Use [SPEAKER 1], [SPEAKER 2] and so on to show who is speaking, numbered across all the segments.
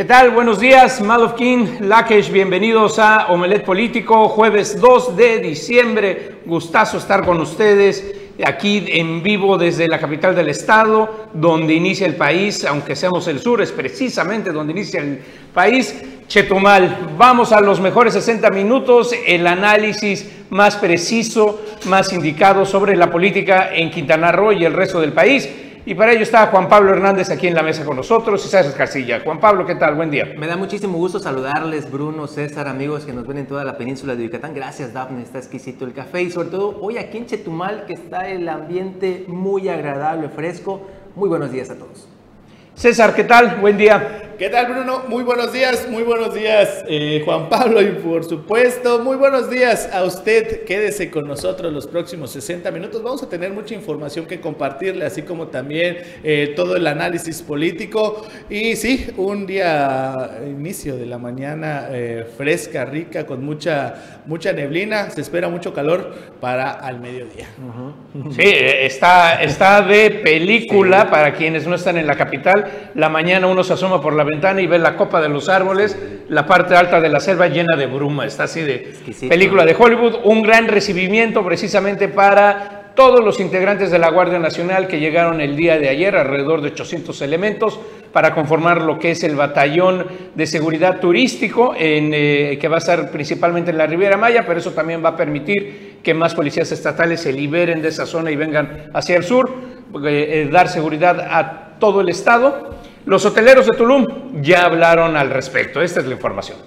[SPEAKER 1] ¿Qué tal? Buenos días, Malofkin, Lakesh, bienvenidos a Omelet Político, jueves 2 de diciembre. Gustazo estar con ustedes aquí en vivo desde la capital del estado, donde inicia el país, aunque seamos el sur, es precisamente donde inicia el país. Chetumal, vamos a los mejores 60 minutos, el análisis más preciso, más indicado sobre la política en Quintana Roo y el resto del país. Y para ello está Juan Pablo Hernández aquí en la mesa con nosotros y César Casilla. Juan Pablo, ¿qué tal? Buen día.
[SPEAKER 2] Me da muchísimo gusto saludarles, Bruno, César, amigos que nos ven en toda la península de Yucatán. Gracias, Daphne, está exquisito el café y sobre todo hoy aquí en Chetumal que está el ambiente muy agradable, fresco. Muy buenos días a todos.
[SPEAKER 1] César, ¿qué tal? Buen día.
[SPEAKER 3] ¿Qué tal, Bruno? Muy buenos días, muy buenos días, eh, Juan Pablo, y por supuesto, muy buenos días a usted. Quédese con nosotros los próximos 60 minutos. Vamos a tener mucha información que compartirle, así como también eh, todo el análisis político. Y sí, un día, inicio de la mañana eh, fresca, rica, con mucha, mucha neblina. Se espera mucho calor para al mediodía.
[SPEAKER 1] Sí, está, está de película para quienes no están en la capital. La mañana uno se asoma por la ventana y ve la copa de los árboles, la parte alta de la selva llena de bruma. Está así de película de Hollywood. Un gran recibimiento precisamente para todos los integrantes de la Guardia Nacional que llegaron el día de ayer, alrededor de 800 elementos, para conformar lo que es el batallón de seguridad turístico, en, eh, que va a estar principalmente en la Riviera Maya, pero eso también va a permitir que más policías estatales se liberen de esa zona y vengan hacia el sur, eh, dar seguridad a todo el estado. Los hoteleros de Tulum ya hablaron al respecto. Esta es la información.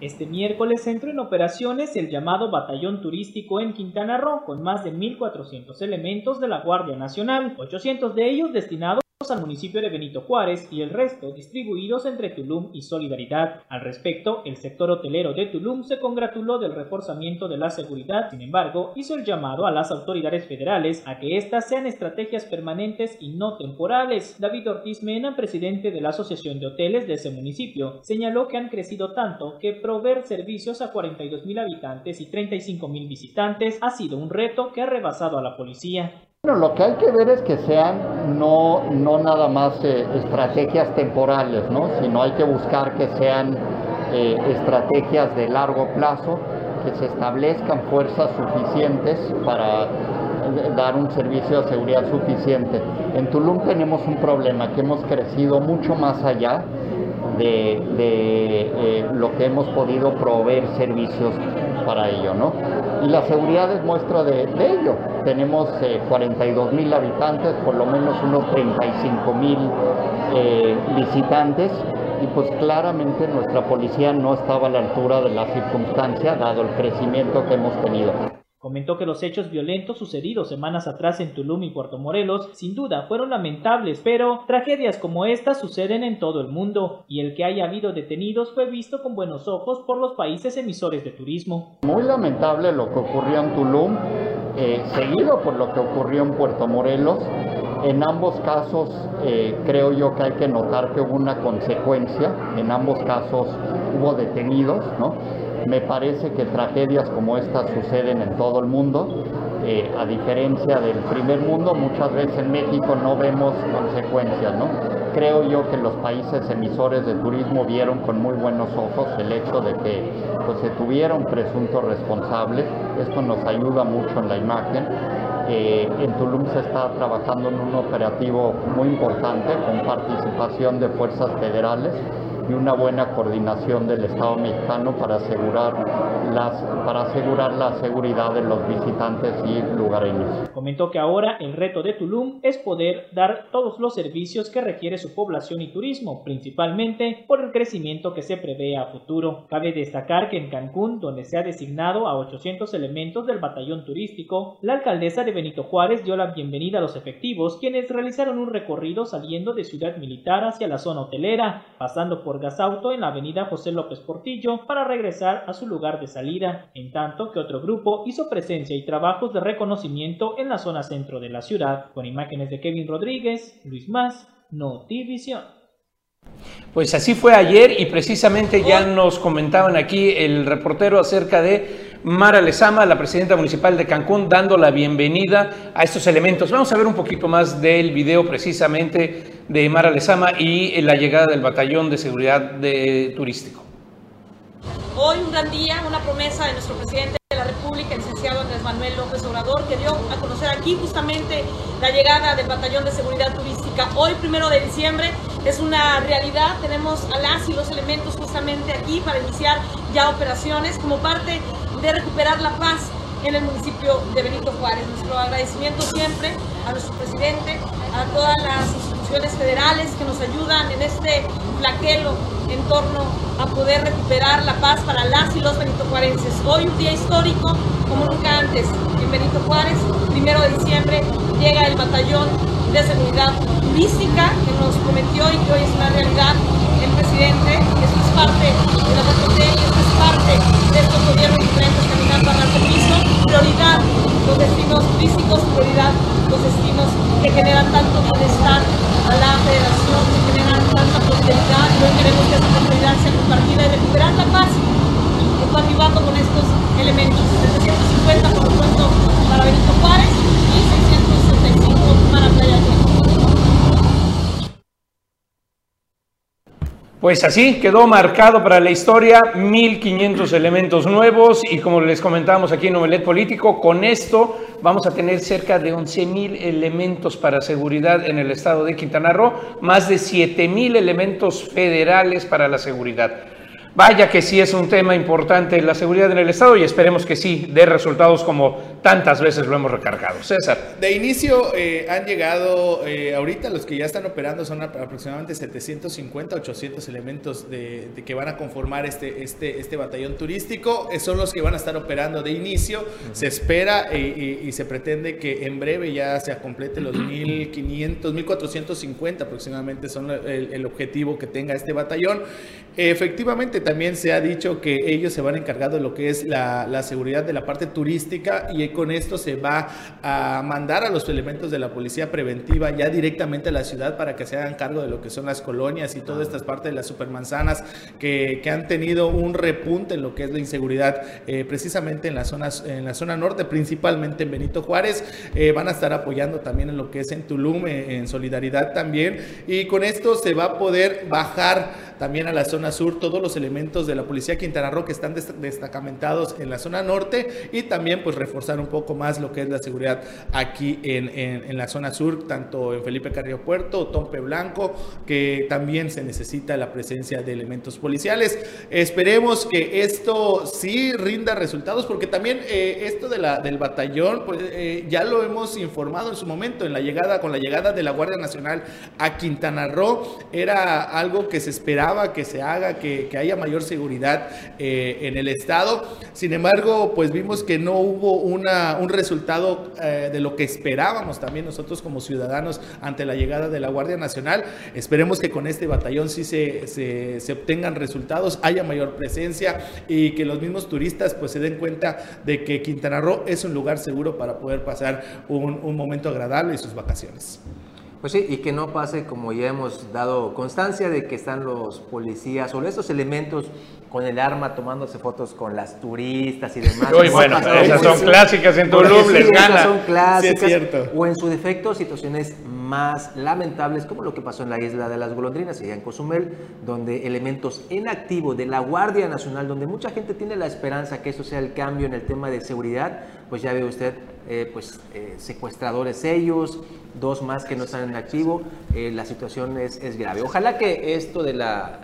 [SPEAKER 4] Este miércoles entró en operaciones el llamado Batallón Turístico en Quintana Roo, con más de 1.400 elementos de la Guardia Nacional, 800 de ellos destinados al municipio de Benito Juárez y el resto distribuidos entre Tulum y Solidaridad. Al respecto, el sector hotelero de Tulum se congratuló del reforzamiento de la seguridad, sin embargo, hizo el llamado a las autoridades federales a que éstas sean estrategias permanentes y no temporales. David Ortiz Mena, presidente de la Asociación de Hoteles de ese municipio, señaló que han crecido tanto que proveer servicios a 42 mil habitantes y 35 mil visitantes ha sido un reto que ha rebasado a la policía.
[SPEAKER 5] Bueno, lo que hay que ver es que sean no, no nada más eh, estrategias temporales, ¿no? sino hay que buscar que sean eh, estrategias de largo plazo, que se establezcan fuerzas suficientes para eh, dar un servicio de seguridad suficiente. En Tulum tenemos un problema, que hemos crecido mucho más allá de, de lo que hemos podido proveer servicios para ello, ¿no? Y la seguridad es muestra de, ello. Tenemos 42 eh, mil habitantes, por lo menos unos 35 mil eh, visitantes, y pues claramente nuestra policía no estaba a la altura de la circunstancia, dado el crecimiento que hemos tenido.
[SPEAKER 4] Comentó que los hechos violentos sucedidos semanas atrás en Tulum y Puerto Morelos sin duda fueron lamentables, pero tragedias como esta suceden en todo el mundo y el que haya habido detenidos fue visto con buenos ojos por los países emisores de turismo.
[SPEAKER 5] Muy lamentable lo que ocurrió en Tulum, eh, seguido por lo que ocurrió en Puerto Morelos. En ambos casos eh, creo yo que hay que notar que hubo una consecuencia, en ambos casos hubo detenidos, ¿no? Me parece que tragedias como estas suceden en todo el mundo. Eh, a diferencia del primer mundo, muchas veces en México no vemos consecuencias, ¿no? Creo yo que los países emisores de turismo vieron con muy buenos ojos el hecho de que pues, se tuviera un presunto responsable. Esto nos ayuda mucho en la imagen. Eh, en Tulum se está trabajando en un operativo muy importante con participación de fuerzas federales y una buena coordinación del Estado mexicano para asegurar, las, para asegurar la seguridad de los visitantes y lugareños.
[SPEAKER 4] Comentó que ahora el reto de Tulum es poder dar todos los servicios que requiere su población y turismo, principalmente por el crecimiento que se prevé a futuro. Cabe destacar que en Cancún, donde se ha designado a 800 elementos del batallón turístico, la alcaldesa de Benito Juárez dio la bienvenida a los efectivos, quienes realizaron un recorrido saliendo de Ciudad Militar hacia la zona hotelera, pasando por Gasauto en la avenida José López Portillo para regresar a su lugar de salida, en tanto que otro grupo hizo presencia y trabajos de reconocimiento en la zona centro de la ciudad, con imágenes de Kevin Rodríguez, Luis Más, Notivisión.
[SPEAKER 1] Pues así fue ayer y precisamente ya nos comentaban aquí el reportero acerca de Mara Lezama, la presidenta municipal de Cancún, dando la bienvenida a estos elementos. Vamos a ver un poquito más del video precisamente de Mara Lezama y la llegada del batallón de seguridad de, turístico.
[SPEAKER 6] Hoy un gran día, una promesa de nuestro presidente de la República, el licenciado Andrés Manuel López Obrador, que dio a conocer aquí justamente la llegada del batallón de seguridad turística. Hoy, primero de diciembre, es una realidad. Tenemos a las y los elementos justamente aquí para iniciar ya operaciones como parte de recuperar la paz en el municipio de Benito Juárez. Nuestro agradecimiento siempre a nuestro presidente, a todas las instituciones federales que nos ayudan en este flaquelo en torno a poder recuperar la paz para las y los benitojuarenses. Hoy un día histórico como nunca antes en Benito Juárez, primero de diciembre, llega el batallón de seguridad turística que nos prometió y que hoy es una realidad el presidente. Parte de la y esto es parte de estos gobiernos diferentes caminando a alto piso. Prioridad los destinos turísticos, prioridad los destinos que generan tanto bienestar a la federación, que generan tanta prosperidad y hoy queremos que esa prosperidad sea compartida y recuperar la paz arribando con estos elementos. 750 por supuesto para Benito Juárez y 665 para Playa
[SPEAKER 1] Pues así quedó marcado para la historia 1500 elementos nuevos y como les comentábamos aquí en Novelet Político, con esto vamos a tener cerca de 11.000 elementos para seguridad en el estado de Quintana Roo, más de 7.000 elementos federales para la seguridad. Vaya que sí es un tema importante la seguridad en el Estado y esperemos que sí dé resultados como tantas veces lo hemos recargado. César.
[SPEAKER 3] De inicio eh, han llegado, eh, ahorita los que ya están operando son aproximadamente 750, 800 elementos de, que van a conformar este, este, este batallón turístico. Eh, son los que van a estar operando de inicio. Se espera y, se pretende que en breve ya se complete los 1500, 1450 aproximadamente son el, el objetivo que tenga este batallón. Efectivamente, también se ha dicho que ellos se van a encargar de lo que es la, seguridad de la parte turística y con esto se va a mandar a los elementos de la policía preventiva ya directamente a la ciudad para que se hagan cargo de lo que son las colonias y todas estas partes de las supermanzanas que, que han tenido un repunte en lo que es la inseguridad eh, precisamente en la, zonas, en la zona norte, principalmente en Benito Juárez. Eh, van a estar apoyando también en lo que es en Tulum, eh, en solidaridad también. Y con esto se va a poder bajar también a la zona sur, todos los elementos de la Policía Quintana Roo que están destacamentados en la zona norte y también pues reforzar un poco más lo que es la seguridad aquí en, en, la zona sur, tanto en Felipe Carrillo Puerto, Tompe Blanco, que también se necesita la presencia de elementos policiales. Esperemos que esto sí rinda resultados porque también eh, esto de la, del batallón, pues eh, ya lo hemos informado en su momento, en la llegada, con la llegada de la Guardia Nacional a Quintana Roo, era algo que se esperaba que se haga, que, haya mayor seguridad eh, en el Estado. Sin embargo, pues vimos que no hubo un resultado eh, de lo que esperábamos también nosotros como ciudadanos ante la llegada de la Guardia Nacional. Esperemos que con este batallón sí se, se, obtengan resultados, haya mayor presencia y que los mismos turistas pues se den cuenta de que Quintana Roo es un lugar seguro para poder pasar un, un momento agradable y sus vacaciones.
[SPEAKER 2] Pues sí, y que no pase como ya hemos dado constancia de que están los policías o estos elementos con el arma tomándose fotos con las turistas y demás.
[SPEAKER 1] Uy, bueno, esas son clásicas en Tulum, les gana.
[SPEAKER 2] Son clásicas. O en su defecto, situaciones más lamentables, como lo que pasó en la isla de las golondrinas, allá en Cozumel, donde elementos en activo de la Guardia Nacional, donde mucha gente tiene la esperanza que eso sea el cambio en el tema de seguridad, pues ya ve usted, eh, pues eh, secuestradores ellos, dos más que no están en activo, eh, la situación es, grave. Ojalá que esto de la,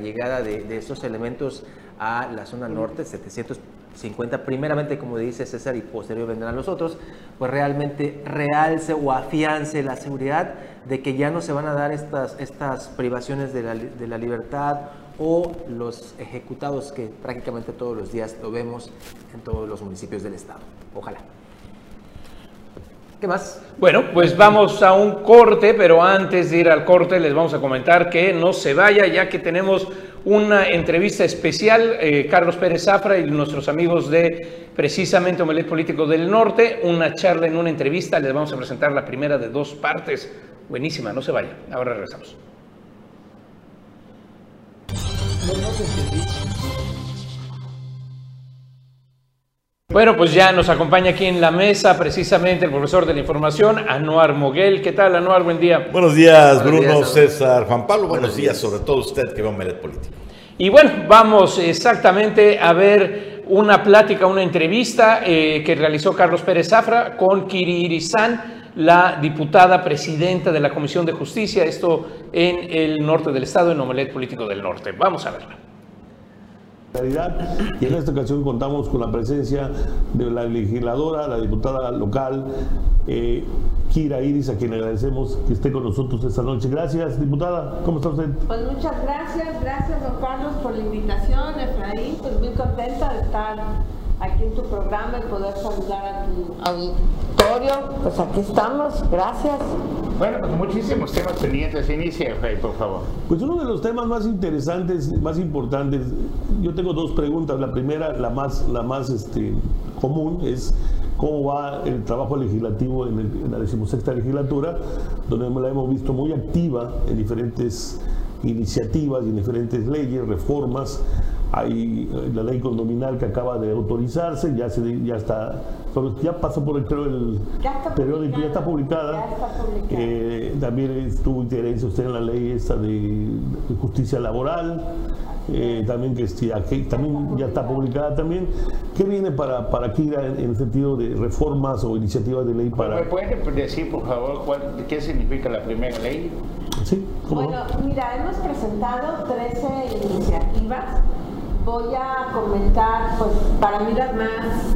[SPEAKER 2] llegada de, de, estos elementos a la zona norte, 750, primeramente como dice César y posterior vendrán los otros, pues realmente realce o afiance la seguridad de que ya no se van a dar estas, estas privaciones de la, de la libertad o los ejecutados que prácticamente todos los días lo vemos en todos los municipios del estado. Ojalá. ¿Qué más?
[SPEAKER 1] Bueno, pues vamos a un corte, pero antes de ir al corte les vamos a comentar que no se vaya, ya que tenemos una entrevista especial, eh, Carlos Pérez Zafra y nuestros amigos de precisamente Omelet Político del Norte, una charla en una entrevista, les vamos a presentar la primera de dos partes, buenísima, no se vaya, ahora regresamos. Bueno, pues ya nos acompaña aquí en la mesa precisamente el profesor de la información, Anuar Moguel. ¿Qué tal, Anuar? Buen día.
[SPEAKER 7] Buenos días, Bruno, César, Juan Pablo. Buenos, días, sobre todo usted que a Melet Político.
[SPEAKER 1] Y bueno, vamos exactamente a ver una plática, una entrevista eh, que realizó Carlos Pérez Zafra con Kiri Irizán, la diputada presidenta de la Comisión de Justicia, esto en el norte del estado, en Omelet Político del Norte. Vamos a verla.
[SPEAKER 8] Y en esta ocasión contamos con la presencia de la legisladora, la diputada local, eh, Kira Iris, a quien agradecemos que esté con nosotros esta noche. Gracias, diputada. ¿Cómo está usted?
[SPEAKER 9] Pues muchas gracias, gracias don Carlos por la invitación, Efraín, pues muy contenta de estar aquí en tu programa y poder saludar a tu auditorio. Pues aquí estamos, gracias.
[SPEAKER 10] Bueno, pues muchísimos temas pendientes. Inicia, Efraín, por favor.
[SPEAKER 8] Pues uno de los temas más interesantes, más importantes, yo tengo dos preguntas. La primera, la más, la más este, común, es cómo va el trabajo legislativo en, el- en la decimosexta legislatura, donde la hemos visto muy activa en diferentes iniciativas y en diferentes leyes, reformas. Hay eh, la ley condominal que acaba de autorizarse, ya, se, ya está, ya pasó por el, creo, el
[SPEAKER 9] Ya está
[SPEAKER 8] periódico, ya está publicada.
[SPEAKER 9] Ya está publicada.
[SPEAKER 8] Eh, también estuvo injerencia usted en la ley esta de, de justicia laboral, eh, también que, este, aquí- también ya está publicada también. ¿Qué viene para, para Kira en, en el sentido de reformas o iniciativas de ley
[SPEAKER 10] ¿Me
[SPEAKER 8] para...
[SPEAKER 10] puede decir, por favor, cuál- qué significa la primera ley?
[SPEAKER 8] Sí.
[SPEAKER 9] Bueno, mira, hemos presentado 13 iniciativas. Voy a comentar, pues para mí las más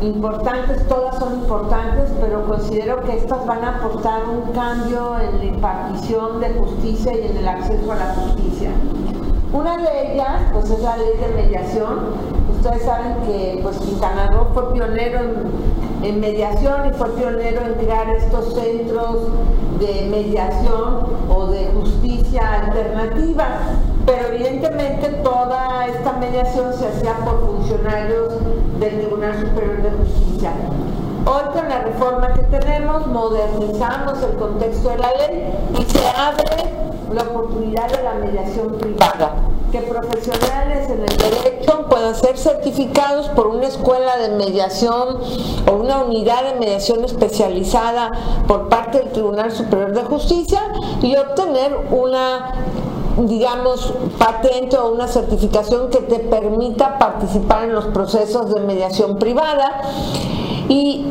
[SPEAKER 9] importantes, todas son importantes, pero considero que estas van a aportar un cambio en la impartición de justicia y en el acceso a la justicia. Una de ellas, pues es la ley de mediación. Ustedes saben que pues Quintana Roo fue pionero en, en mediación y fue pionero en crear estos centros de mediación o de justicia alternativa. Pero evidentemente toda esta mediación se hacía por funcionarios del Tribunal Superior de Justicia. Hoy con la reforma que tenemos modernizamos el contexto de la ley y se abre la oportunidad de la mediación privada, que profesionales en el derecho puedan ser certificados por una escuela de mediación o una unidad de mediación especializada por parte del Tribunal Superior de Justicia y obtener una digamos, patente o una certificación que te permita participar en los procesos de mediación privada. Y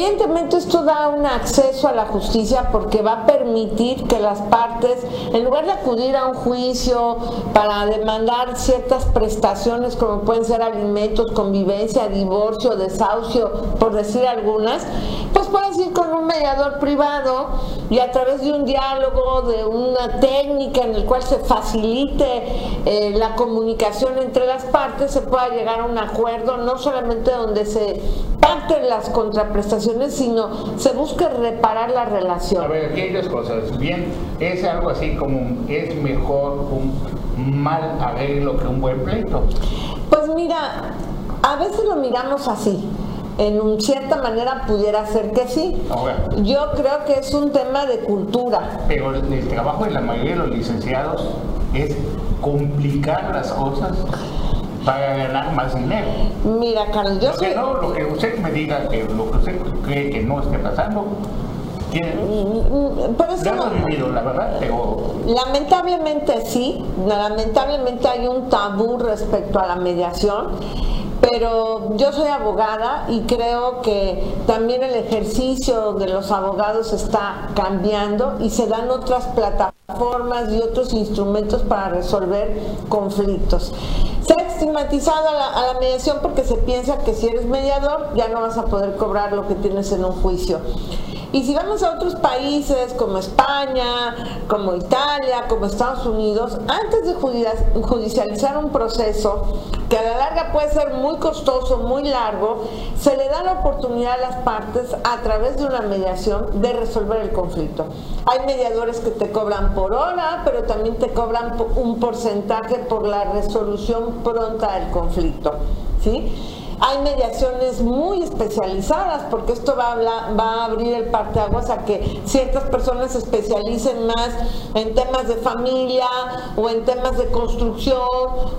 [SPEAKER 9] evidentemente esto da un acceso a la justicia porque va a permitir que las partes, en lugar de acudir a un juicio para demandar ciertas prestaciones como pueden ser alimentos, convivencia, divorcio, desahucio, por decir algunas, pues puedes ir con un mediador privado y a través de un diálogo, de una técnica en el cual se facilite eh, la comunicación entre las partes, se pueda llegar a un acuerdo, no solamente donde se pacten las contraprestaciones, sino se busque reparar la relación.
[SPEAKER 10] A ver, aquí hay dos cosas. Bien, es algo así como, es mejor un mal arreglo que un buen pleito.
[SPEAKER 9] Pues mira, a veces lo miramos así. En cierta manera pudiera ser que sí.
[SPEAKER 10] Ahora,
[SPEAKER 9] Yo creo que es un tema de cultura.
[SPEAKER 10] pero el trabajo de la mayoría de los licenciados es complicar las cosas para ganar más dinero.
[SPEAKER 9] Mira, Carlos, yo
[SPEAKER 10] Lo que no, lo que usted me diga que lo que usted cree que no esté pasando, tiene,
[SPEAKER 9] Mm, Por eso
[SPEAKER 10] lo
[SPEAKER 9] no-
[SPEAKER 10] vivido, la verdad, pero
[SPEAKER 9] Lamentablemente sí, lamentablemente hay un tabú respecto a la mediación, pero yo soy abogada y creo que también el ejercicio de los abogados está cambiando y se dan otras plataformas y otros instrumentos para resolver conflictos. Se ha estigmatizado a la, a la mediación porque se piensa que si eres mediador ya no vas a poder cobrar lo que tienes en un juicio. Y si vamos a otros países como España, como Italia, como Estados Unidos, antes de judi- judicializar un proceso que a la larga puede ser muy costoso, muy largo, se le da la oportunidad a las partes a través de una mediación de resolver el conflicto. Hay mediadores que te cobran por hora, pero también te cobran un porcentaje por la resolución pronta del conflicto. ¿sí? Hay mediaciones muy especializadas, porque esto va a, hablar- va a abrir el parteaguas a que ciertas personas se especialicen más en temas de familia o en temas de construcción,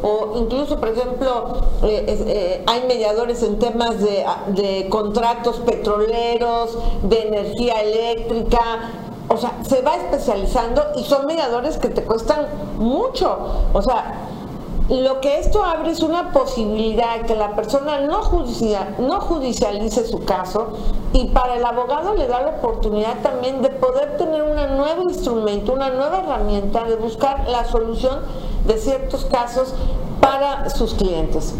[SPEAKER 9] o incluso, por ejemplo, eh, eh, hay mediadores en temas de, de contratos petroleros, de energía eléctrica, o sea, se va especializando y son mediadores que te cuestan mucho. O sea, lo que esto abre es una posibilidad de que la persona no, judicia- no judicialice su caso y para el abogado le da la oportunidad también de poder tener un nuevo instrumento, una nueva herramienta de buscar la solución de ciertos casos para sus clientes.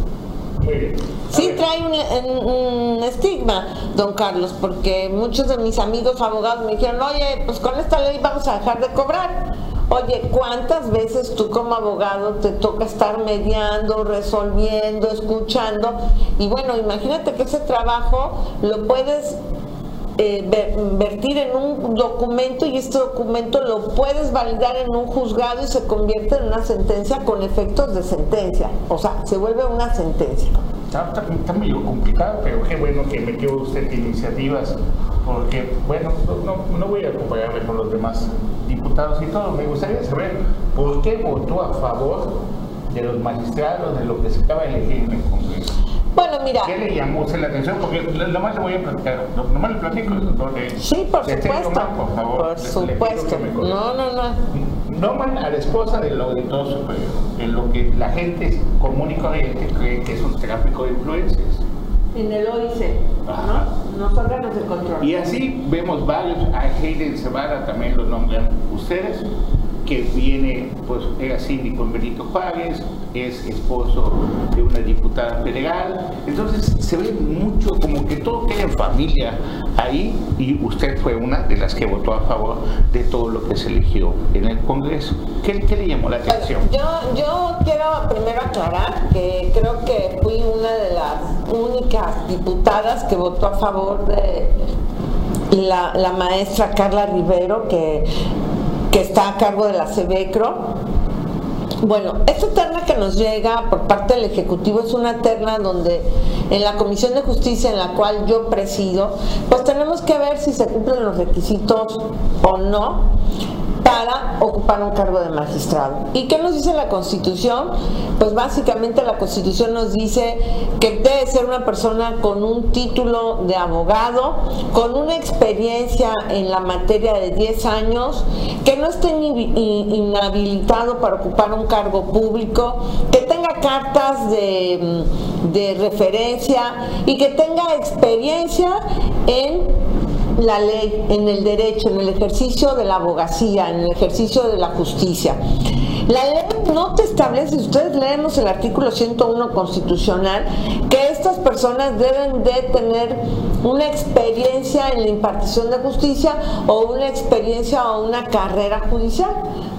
[SPEAKER 9] Sí trae un- un estigma, don Carlos, porque muchos de mis amigos abogados me dijeron, oye, pues con esta ley vamos a dejar de cobrar. Oye, ¿cuántas veces tú como abogado te toca estar mediando, resolviendo, escuchando? Y bueno, imagínate que ese trabajo lo puedes eh, ver- vertir en un documento y este documento lo puedes validar en un juzgado y se convierte en una sentencia con efectos de sentencia. O sea, se vuelve una sentencia.
[SPEAKER 10] Está, está- está medio complicado, pero qué bueno que metió usted iniciativas, porque, bueno, no, no- voy a compararme con los demás diputados y todo. Me gustaría saber por qué votó a favor de los magistrados, de lo que se acaba de elegir en el Congreso.
[SPEAKER 9] Bueno, mira,
[SPEAKER 10] ¿Qué le llamó usted la atención? Porque lo, lo más le voy a platicar, lo, lo más le platico de...
[SPEAKER 9] sí, por supuesto.
[SPEAKER 10] Por favor.
[SPEAKER 9] Supuesto. No, no, no.
[SPEAKER 10] Nombran a la esposa del auditor superior, en lo que la gente común y corriente cree que es un tráfico de influencias.
[SPEAKER 9] En el OIC. ¿no? Los órganos de control.
[SPEAKER 10] Y así vemos varios, a Hayden Cebada también lo nombran ustedes, que viene, pues era síndico en Benito Juárez, es esposo de una diputada federal, entonces se ve mucho como que todo queda en familia ahí y usted fue una de las que votó a favor de todo lo que se eligió en el Congreso. ¿Qué, qué le llamó la atención?
[SPEAKER 9] Yo, yo quiero primero aclarar que creo que fui una de las únicas diputadas que votó a favor de la, la maestra Carla Rivero, que, que está a cargo de la CEBECRO. Bueno, esta terna que nos llega por parte del Ejecutivo es una terna donde en la Comisión de Justicia en la cual yo presido, pues tenemos que ver si se cumplen los requisitos o no para ocupar un cargo de magistrado. ¿Y qué nos dice la Constitución? Pues básicamente la Constitución nos dice que debe ser una persona con un título de abogado, con una experiencia en la materia de 10 años, que no esté inhabilitado para ocupar un cargo público, que tenga cartas de, de referencia y que tenga experiencia en la ley, en el derecho, en el ejercicio de la abogacía, en el ejercicio de la justicia. La ley no te establece, si ustedes leemos el artículo 101 constitucional, que estas personas deben de tener una experiencia en la impartición de justicia o una experiencia o una carrera judicial.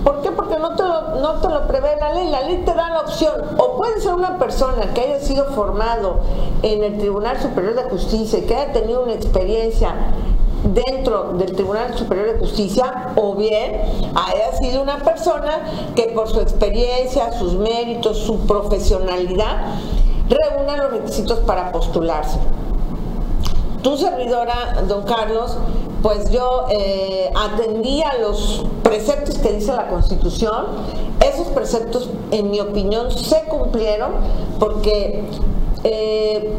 [SPEAKER 9] ¿Por qué? Porque no te, lo, no te lo prevé la ley. La ley te da la opción. O puede ser una persona que haya sido formado en el Tribunal Superior de Justicia y que haya tenido una experiencia dentro del Tribunal Superior de Justicia o bien haya sido una persona que por su experiencia, sus méritos, su profesionalidad reúna los requisitos para postularse. Tu servidora, don Carlos, pues yo eh, atendí a los preceptos que dice la Constitución. Esos preceptos, en mi opinión, se cumplieron porque eh,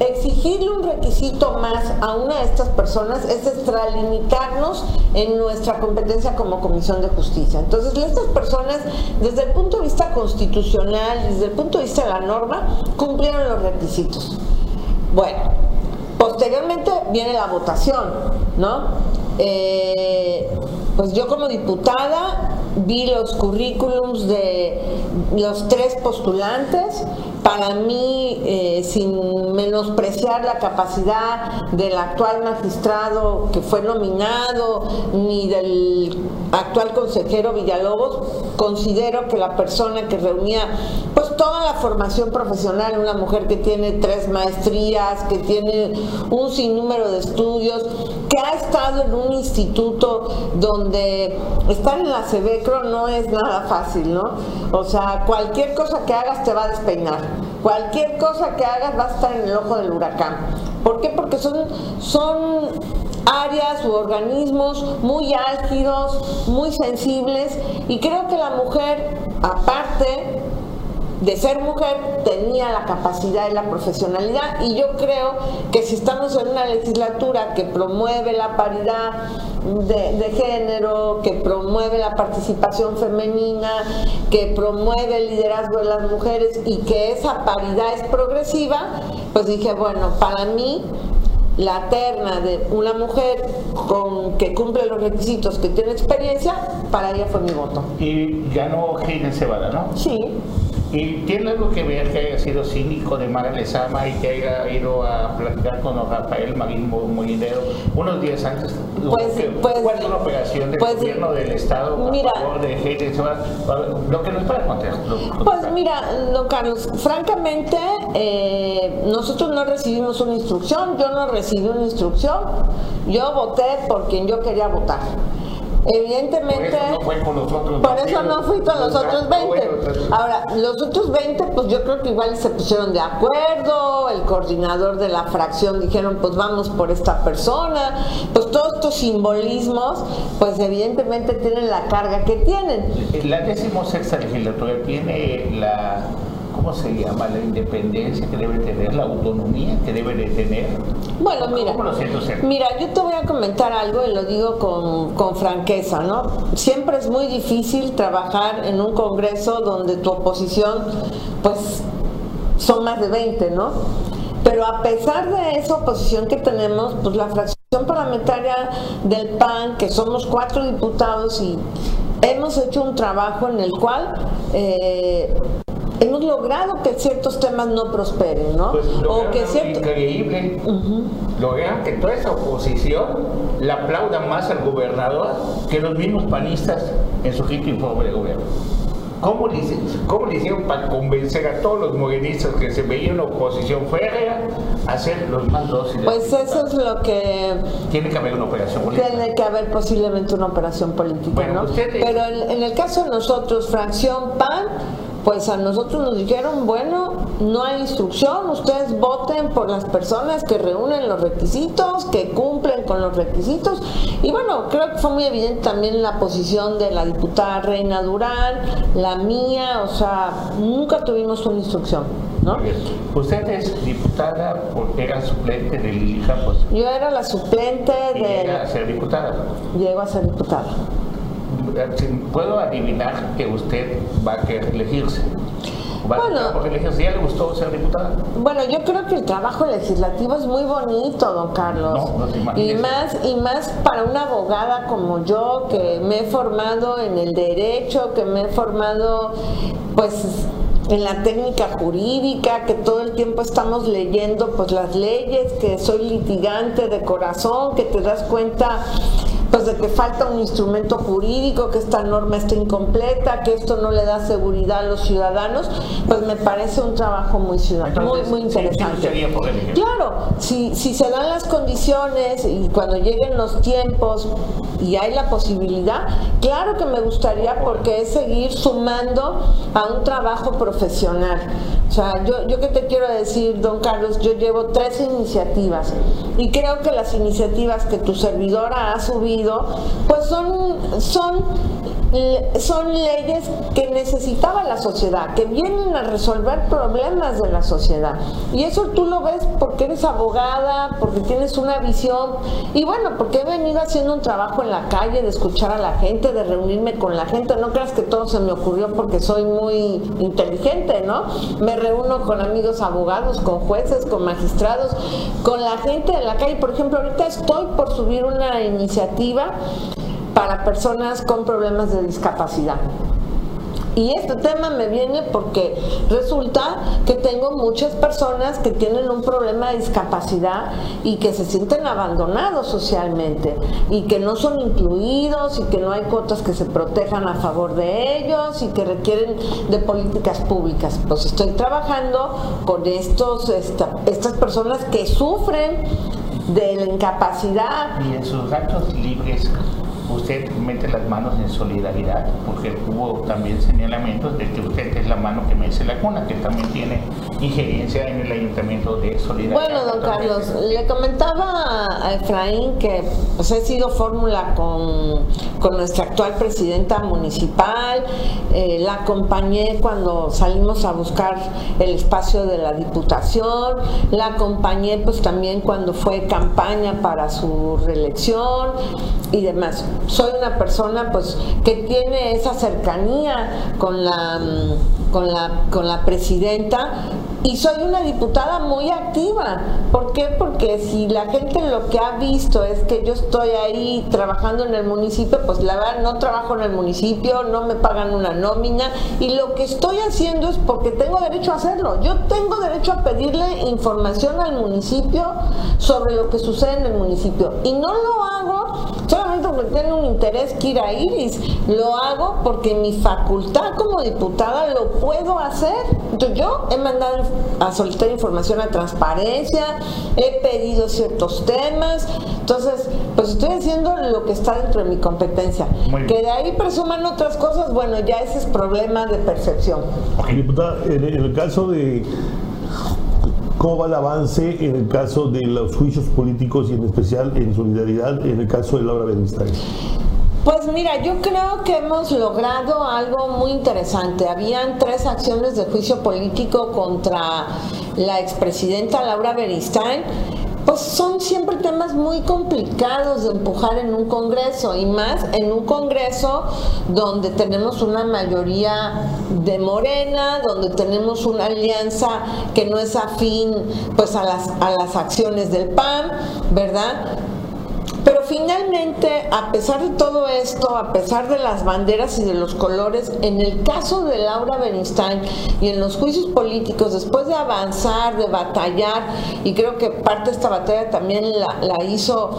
[SPEAKER 9] exigirle un requisito más a una de estas personas es extralimitarnos en nuestra competencia como Comisión de Justicia. Entonces, estas personas, desde el punto de vista constitucional, desde el punto de vista de la norma, cumplieron los requisitos. Bueno, Posteriormente viene la votación, ¿no? Eh, pues yo como diputada vi los currículums de los tres postulantes. Para mí, eh, sin menospreciar la capacidad del actual magistrado que fue nominado, ni del actual consejero Villalobos, considero que la persona que reunía pues toda la formación profesional, una mujer que tiene tres maestrías, que tiene un sinnúmero de estudios, que ha estado en un instituto donde estar en la CEBECRO no es nada fácil, ¿no? O sea, cualquier cosa que hagas te va a despeinar. Cualquier cosa que hagas va a estar en el ojo del huracán. ¿Por qué? Porque son, son áreas u organismos muy álgidos, muy sensibles y creo que la mujer, aparte de ser mujer tenía la capacidad y la profesionalidad y yo creo que si estamos en una legislatura que promueve la paridad de, género, que promueve la participación femenina, que promueve el liderazgo de las mujeres y que esa paridad es progresiva, pues dije, bueno, para mí la terna de una mujer con que cumple los requisitos, que tiene experiencia, para ella fue mi voto.
[SPEAKER 10] Y ganó Heiden Cebada, ¿no?
[SPEAKER 9] Sí.
[SPEAKER 10] ¿Y tiene algo que ver que haya sido cínico de Mara Lezama y que haya ido a platicar con Rafael Marín Molinero unos días antes?
[SPEAKER 9] Pues, pues,
[SPEAKER 10] ¿Cuál una operación del
[SPEAKER 9] pues,
[SPEAKER 10] gobierno del Estado
[SPEAKER 9] mira,
[SPEAKER 10] a favor de Cebada? Lo que nos puede contar.
[SPEAKER 9] Pues mira, don Carlos, francamente, eh, nosotros no recibimos una instrucción, yo no recibí una instrucción, yo voté por quien yo quería votar. Evidentemente,
[SPEAKER 10] por eso no, fue con los otros
[SPEAKER 9] por eso no fui con los otros 20. Ahora, los otros 20, pues yo creo que igual se pusieron de acuerdo, el coordinador de la fracción dijeron, pues vamos por esta persona, pues todos estos simbolismos, pues evidentemente tienen la carga que tienen.
[SPEAKER 10] La sexta legislatura tiene la ¿cómo se llama? La independencia que debe tener, la autonomía que debe de tener.
[SPEAKER 9] Bueno, mira, mira, yo te voy a comentar algo y lo digo con, con franqueza, ¿no? Siempre es muy difícil trabajar en un congreso donde tu oposición, pues, son más de 20, ¿no? Pero a pesar de esa oposición que tenemos, pues la fracción parlamentaria del PAN, que somos cuatro diputados y hemos hecho un trabajo en el cual eh, hemos logrado que ciertos temas no prosperen, ¿no?
[SPEAKER 10] Pues
[SPEAKER 9] o que
[SPEAKER 10] cierto... increíble. Logran que toda esa oposición le aplauda más al gobernador que los mismos panistas en su quinto informe de gobierno. ¿Cómo le, ¿Cómo le, hicieron para convencer a todos los morenistas que se veían una oposición férrea a ser los más dóciles?
[SPEAKER 9] Pues eso es lo que...
[SPEAKER 10] Tiene que haber una operación política.
[SPEAKER 9] Tiene que haber posiblemente una operación política, ¿no? Pero en, en el caso de nosotros, fracción PAN, pues a nosotros nos dijeron, bueno, no hay instrucción, ustedes voten por las personas que reúnen los requisitos, que cumplen con los requisitos. Y bueno, creo que fue muy evidente también la posición de la diputada Reina Durán, la mía, o sea, nunca tuvimos una instrucción. ¿No?
[SPEAKER 10] Usted es diputada, era suplente de Lili Campos.
[SPEAKER 9] Yo era la suplente
[SPEAKER 10] de. Llega a ser diputada.
[SPEAKER 9] Llego a ser diputada
[SPEAKER 10] puedo adivinar que usted va a querer elegirse.
[SPEAKER 9] bueno,
[SPEAKER 10] ¿Si ya le gustó ser diputada?
[SPEAKER 9] Bueno, yo creo que el trabajo legislativo es muy bonito, don Carlos. y más y más para una abogada como yo que me he formado en el derecho, que me he formado pues en la técnica jurídica, que todo el tiempo estamos leyendo pues las leyes, que soy litigante de corazón, que te das cuenta pues de que falta un instrumento jurídico, que esta norma está incompleta, que esto no le da seguridad a los ciudadanos, pues me parece un trabajo muy muy, muy interesante. claro, si, si se dan las condiciones y cuando lleguen los tiempos y hay la posibilidad, claro que me gustaría porque es seguir sumando a un trabajo profesional. O sea, yo, yo que te quiero decir, don Carlos, yo llevo tres iniciativas y creo que las iniciativas que tu servidora ha subido, pues son, son, son leyes que necesitaba la sociedad, que vienen a resolver problemas de la sociedad. Y eso tú lo ves porque eres abogada, porque tienes una visión y bueno, porque he venido haciendo un trabajo en la calle de escuchar a la gente, de reunirme con la gente. No creas que todo se me ocurrió porque soy muy inteligente, ¿no? Me reúno con amigos abogados, con jueces, con magistrados, con la gente de la calle. Por ejemplo, ahorita estoy por subir una iniciativa para personas con problemas de discapacidad. Y este tema me viene porque resulta que tengo muchas personas que tienen un problema de discapacidad y que se sienten abandonados socialmente y que no son incluidos y que no hay cuotas que se protejan a favor de ellos y que requieren de políticas públicas. Pues estoy trabajando con estos, estas personas que sufren de la incapacidad.
[SPEAKER 10] Y en sus actos libres usted mete las manos en solidaridad, porque hubo también señalamientos de que usted es la mano que mece la cuna, que también tiene injerencia en el ayuntamiento de solidaridad.
[SPEAKER 9] Bueno, don Carlos, le comentaba a Efraín que pues, he sido fórmula con, con, nuestra actual presidenta municipal, eh, la acompañé cuando salimos a buscar el espacio de la diputación, la acompañé pues también cuando fue campaña para su reelección y demás. Soy una persona pues que tiene esa cercanía con la mm, con la con la presidenta y soy una diputada muy activa. ¿Por qué? Porque si la gente lo que ha visto es que yo estoy ahí trabajando en el municipio, pues la verdad no trabajo en el municipio, no me pagan una nómina y lo que estoy haciendo es porque tengo derecho a hacerlo. Yo tengo derecho a pedirle información al municipio sobre lo que sucede en el municipio y no lo hago solamente porque tiene un interés Kira Iris, lo hago porque mi facultad como diputada lo puedo hacer. Entonces yo he mandado a solicitar información a transparencia, he pedido ciertos temas, entonces pues estoy haciendo lo que está dentro de mi competencia. Que de ahí presuman otras cosas, bueno, ya ese es problema de percepción.
[SPEAKER 8] Diputada, en el caso de ¿Cómo va el avance en el caso de los juicios políticos y en especial en solidaridad en el caso de Laura Bernstein?
[SPEAKER 9] Pues mira, yo creo que hemos logrado algo muy interesante. Habían tres acciones de juicio político contra la expresidenta Laura Beristain pues son siempre temas muy complicados de empujar en un Congreso y más en un Congreso donde tenemos una mayoría de Morena, donde tenemos una alianza que no es afín pues a las, a las acciones del PAN, ¿verdad? Pero finalmente, a pesar de todo esto, a pesar de las banderas y de los colores, en el caso de Laura Bernstein y en los juicios políticos, después de avanzar, de batallar, y creo que parte de esta batalla también la, hizo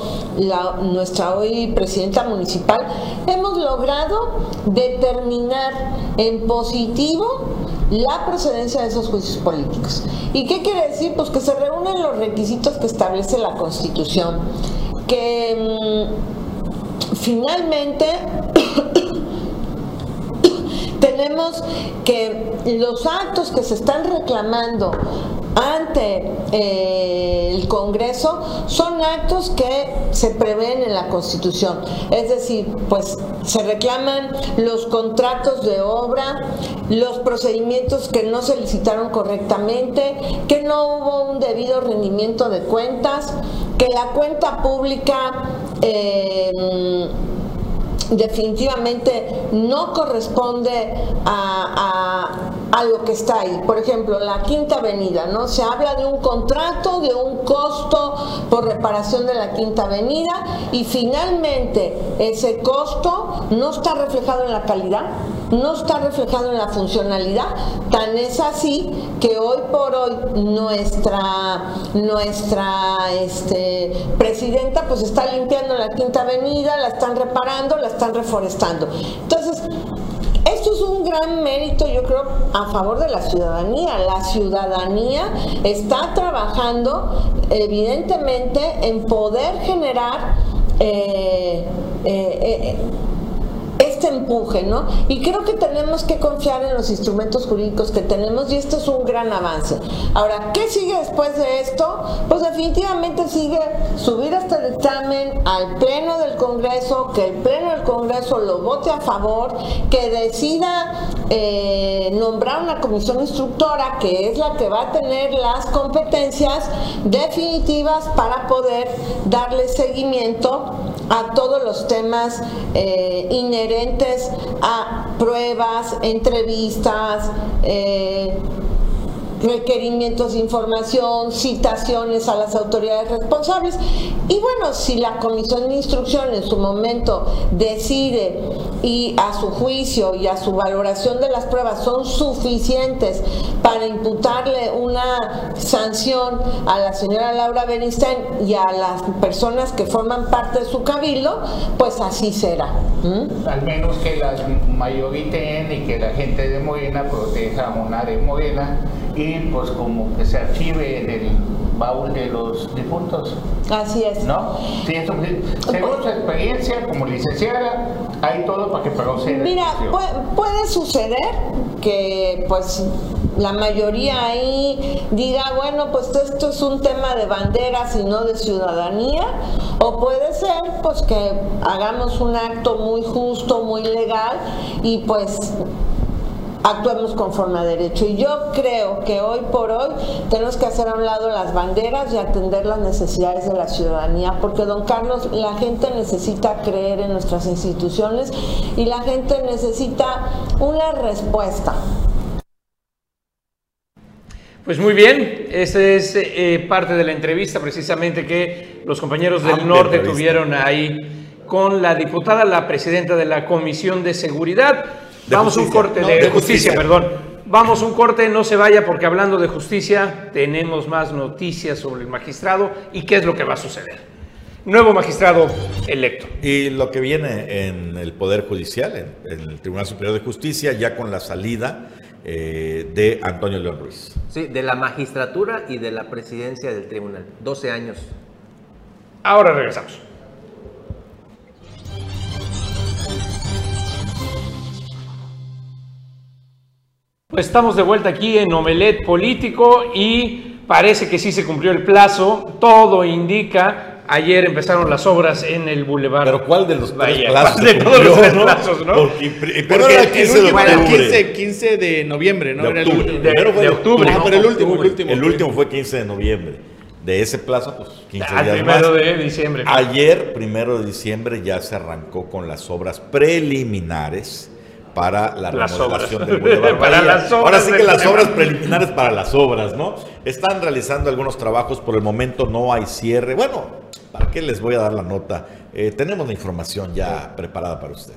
[SPEAKER 9] nuestra hoy presidenta municipal, hemos logrado determinar en positivo la procedencia de esos juicios políticos. ¿Y qué quiere decir? Pues que se reúnen los requisitos que establece la Constitución que mm, finalmente tenemos que los actos que se están reclamando ante eh, el Congreso son actos que se prevén en la Constitución. Es decir, pues se reclaman los contratos de obra, los procedimientos que no se licitaron correctamente, que no hubo un debido rendimiento de cuentas, que la cuenta pública eh, definitivamente no corresponde a, lo que está ahí. Por ejemplo, la Quinta Avenida, ¿no? Se habla de un contrato, de un costo por reparación de la Quinta Avenida y finalmente ese costo no está reflejado en la calidad, no está reflejado en la funcionalidad. Tan es así que hoy por hoy nuestra, nuestra este, presidenta pues está limpiando la Quinta Avenida, la están reparando, la están reforestando. Entonces, esto es un gran mérito, yo creo, a favor de la ciudadanía. La ciudadanía está trabajando, evidentemente, en poder generar eh, eh, eh, este empuje, ¿no? Y creo que tenemos que confiar en los instrumentos jurídicos que tenemos y esto es un gran avance. Ahora, ¿qué sigue después de esto? Pues definitivamente sigue subir hasta el examen al Pleno del Congreso, que el Pleno del Congreso lo vote a favor, que decida eh, nombrar una comisión instructora que es la que va a tener las competencias definitivas para poder darle seguimiento a todos los temas eh, inherentes a pruebas, entrevistas, eh, requerimientos de información, citaciones a las autoridades responsables. Y bueno, si la comisión de instrucción en su momento decide y a su juicio y a su valoración de las pruebas son suficientes para imputarle una sanción a la señora Laura Bernstein y a las personas que forman parte de su cabildo, pues así será.
[SPEAKER 10] Al menos que las mayoriten y que la gente de Morena proteja a Mona de Morena y pues como que se archive en el baúl de los difuntos.
[SPEAKER 9] Así es.
[SPEAKER 10] ¿No? Sí, eso, según su experiencia como licenciada, hay todo para que proceda.
[SPEAKER 9] Mira, puede, puede suceder que pues la mayoría ahí diga, bueno, pues esto es un tema de banderas y no de ciudadanía, o puede ser pues que hagamos un acto muy justo, muy legal y pues actuemos conforme a derecho. Y yo creo que hoy por hoy tenemos que hacer a un lado las banderas y atender las necesidades de la ciudadanía, porque don Carlos, la gente necesita creer en nuestras instituciones y la gente necesita una respuesta.
[SPEAKER 1] Pues muy bien, esa es eh, parte de la entrevista precisamente que los compañeros del norte tuvieron ahí con la diputada, la presidenta de la Comisión de Seguridad. Vamos a un corte de, justicia, perdón. Vamos un corte, no se vaya porque hablando de justicia tenemos más noticias sobre el magistrado y qué es lo que va a suceder. Nuevo magistrado electo.
[SPEAKER 7] Y lo que viene en el Poder Judicial, en el Tribunal Superior de Justicia, ya con la salida eh, de Antonio León Ruiz.
[SPEAKER 2] Sí, de la magistratura y de la presidencia del tribunal. 12 años.
[SPEAKER 1] Ahora regresamos. Estamos de vuelta aquí en Omelet Político y parece que sí se cumplió el plazo. Todo indica Ayer empezaron las obras en el Boulevard.
[SPEAKER 7] ¿Pero cuál de los tres
[SPEAKER 1] plazos? De todos los tres plazos, ¿no?
[SPEAKER 3] Porque, pero era el 15 de, bueno, 15, 15 de noviembre, ¿no?
[SPEAKER 7] De octubre.
[SPEAKER 3] Era el,
[SPEAKER 7] de,
[SPEAKER 3] de octubre.
[SPEAKER 7] No, pero el último, el último. El último fue 15 de noviembre. De ese plazo, pues 15
[SPEAKER 1] Al
[SPEAKER 7] días
[SPEAKER 1] primero
[SPEAKER 7] más.
[SPEAKER 1] de diciembre.
[SPEAKER 7] Ayer, primero de diciembre, ya se arrancó con las obras preliminares para la
[SPEAKER 1] Las
[SPEAKER 7] remodelación
[SPEAKER 1] obras.
[SPEAKER 7] del Boulevard
[SPEAKER 1] Para las obras
[SPEAKER 7] Ahora sí que las obras preliminares para las obras, ¿no? Están realizando algunos trabajos, por el momento no hay cierre. Bueno, ¿para qué les voy a dar la nota? Eh, tenemos la información ya preparada para usted.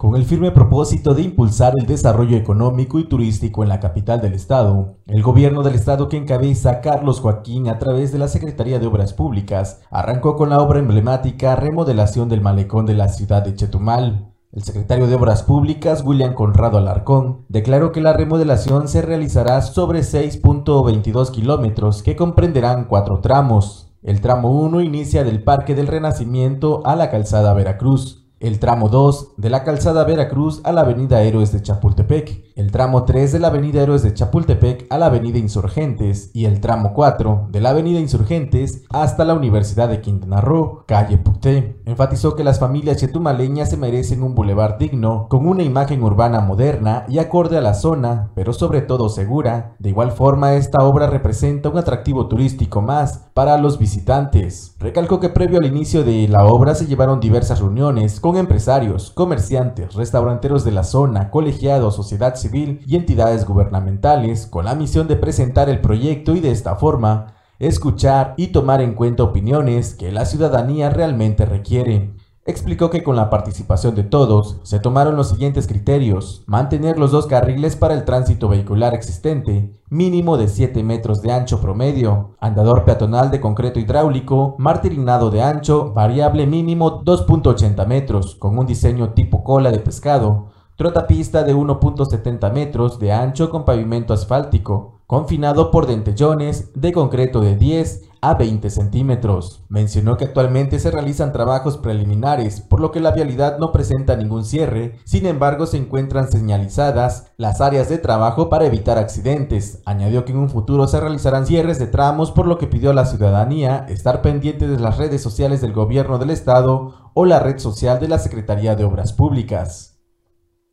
[SPEAKER 11] Con el firme propósito de impulsar el desarrollo económico y turístico en la capital del estado, el gobierno del estado que encabeza Carlos Joaquín a través de la Secretaría de Obras Públicas arrancó con la obra emblemática Remodelación del Malecón de la ciudad de Chetumal. El secretario de Obras Públicas, William Conrado Alarcón, declaró que la remodelación se realizará sobre 6.22 kilómetros que comprenderán cuatro tramos. El tramo 1 inicia del Parque del Renacimiento a la calzada Veracruz. El tramo 2 de la calzada Veracruz a la avenida Héroes de Chapultepec, el tramo 3 de la avenida Héroes de Chapultepec a la avenida Insurgentes y el tramo 4 de la avenida Insurgentes hasta la Universidad de Quintana Roo, calle Pucté. Enfatizó que las familias chetumaleñas se merecen un bulevar digno, con una imagen urbana moderna y acorde a la zona, pero sobre todo segura. De igual forma, esta obra representa un atractivo turístico más para los visitantes. Recalcó que previo al inicio de la obra se llevaron diversas reuniones con empresarios, comerciantes, restauranteros de la zona, colegiados, sociedad civil y entidades gubernamentales con la misión de presentar el proyecto y de esta forma escuchar y tomar en cuenta opiniones que la ciudadanía realmente requiere. Explicó que con la participación de todos se tomaron los siguientes criterios. Mantener los dos carriles para el tránsito vehicular existente, mínimo de 7 metros de ancho promedio, andador peatonal de concreto hidráulico, martirinado de ancho, variable mínimo 2.80 metros, con un diseño tipo cola de pescado, trotapista de 1.70 metros de ancho con pavimento asfáltico, confinado por dentellones de concreto de 10 a 20 centímetros. Mencionó que actualmente se realizan trabajos preliminares, por lo que la vialidad no presenta ningún cierre, sin embargo se encuentran señalizadas las áreas de trabajo para evitar accidentes. Añadió que en un futuro se realizarán cierres de tramos, por lo que pidió a la ciudadanía estar pendiente de las redes sociales del gobierno del estado o la red social de la Secretaría de Obras Públicas.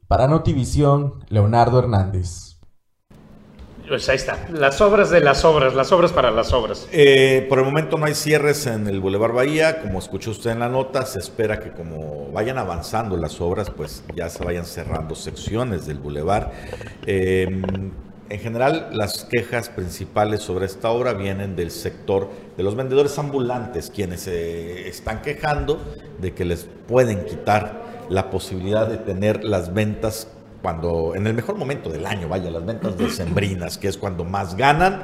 [SPEAKER 11] Para Notivisión, Leonardo Hernández.
[SPEAKER 1] Pues ahí está, las obras de las obras, las obras para las obras.
[SPEAKER 7] Eh, por el momento no hay cierres en el Boulevard Bahía, como escuchó usted en la nota, se espera que como vayan avanzando las obras, pues ya se vayan cerrando secciones del Boulevard. Eh, en general, las quejas principales sobre esta obra vienen del sector de los vendedores ambulantes, quienes se están quejando de que les pueden quitar la posibilidad de tener las ventas cuando en el mejor momento del año, vaya, las ventas decembrinas, que es cuando más ganan.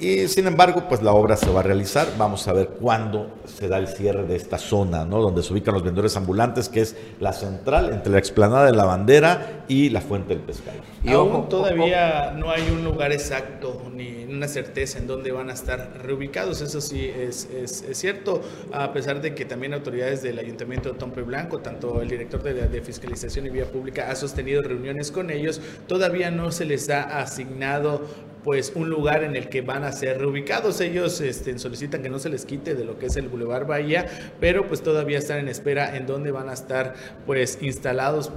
[SPEAKER 7] Y sin embargo, pues la obra se va a realizar. Vamos a ver cuándo se da el cierre de esta zona, ¿no? Donde se ubican los vendedores ambulantes, que es la central entre la explanada de la bandera y la fuente del pescado.
[SPEAKER 3] Y aún todavía no hay un lugar exacto ni una certeza en dónde van a estar reubicados. Eso sí es, es, es cierto, a pesar de que también autoridades del Ayuntamiento de Tompe Blanco, tanto el director de, de Fiscalización y Vía Pública ha sostenido reuniones con ellos, todavía no se les ha asignado pues un lugar en el que van a ser reubicados. Ellos este, solicitan que no se les quite de lo que es el Boulevard Bahía, pero pues todavía están en espera en dónde van a estar pues instalados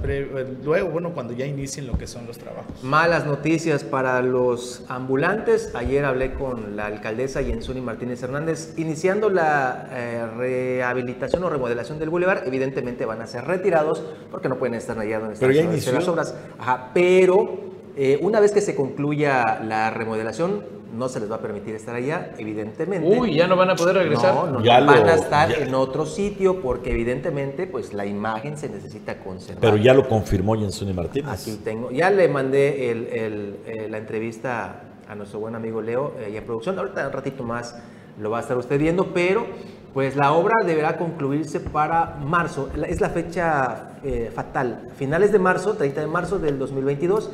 [SPEAKER 3] luego, bueno, cuando ya inicien lo que son los trabajos.
[SPEAKER 2] Malas noticias para los ambulantes. Ayer hablé con la alcaldesa Yensuni Martínez Hernández, iniciando la eh, rehabilitación o remodelación del Boulevard. Evidentemente van a ser retirados porque no pueden estar allá donde
[SPEAKER 7] están
[SPEAKER 2] las obras. Ajá, pero eh, una vez que se concluya la remodelación, no se les va a permitir estar allá, evidentemente.
[SPEAKER 1] Uy, ya no van a poder regresar.
[SPEAKER 2] No, no, van a estar en otro sitio porque evidentemente pues la imagen se necesita conservar.
[SPEAKER 7] Pero ya lo confirmó Jensuni Martínez.
[SPEAKER 2] Aquí tengo, ya le mandé el, el, eh, la entrevista a nuestro buen amigo Leo eh, y a producción. Ahorita un ratito más lo va a estar usted viendo, pero pues la obra deberá concluirse para marzo. Es la fecha fatal. Finales de marzo, 30 de marzo del 2022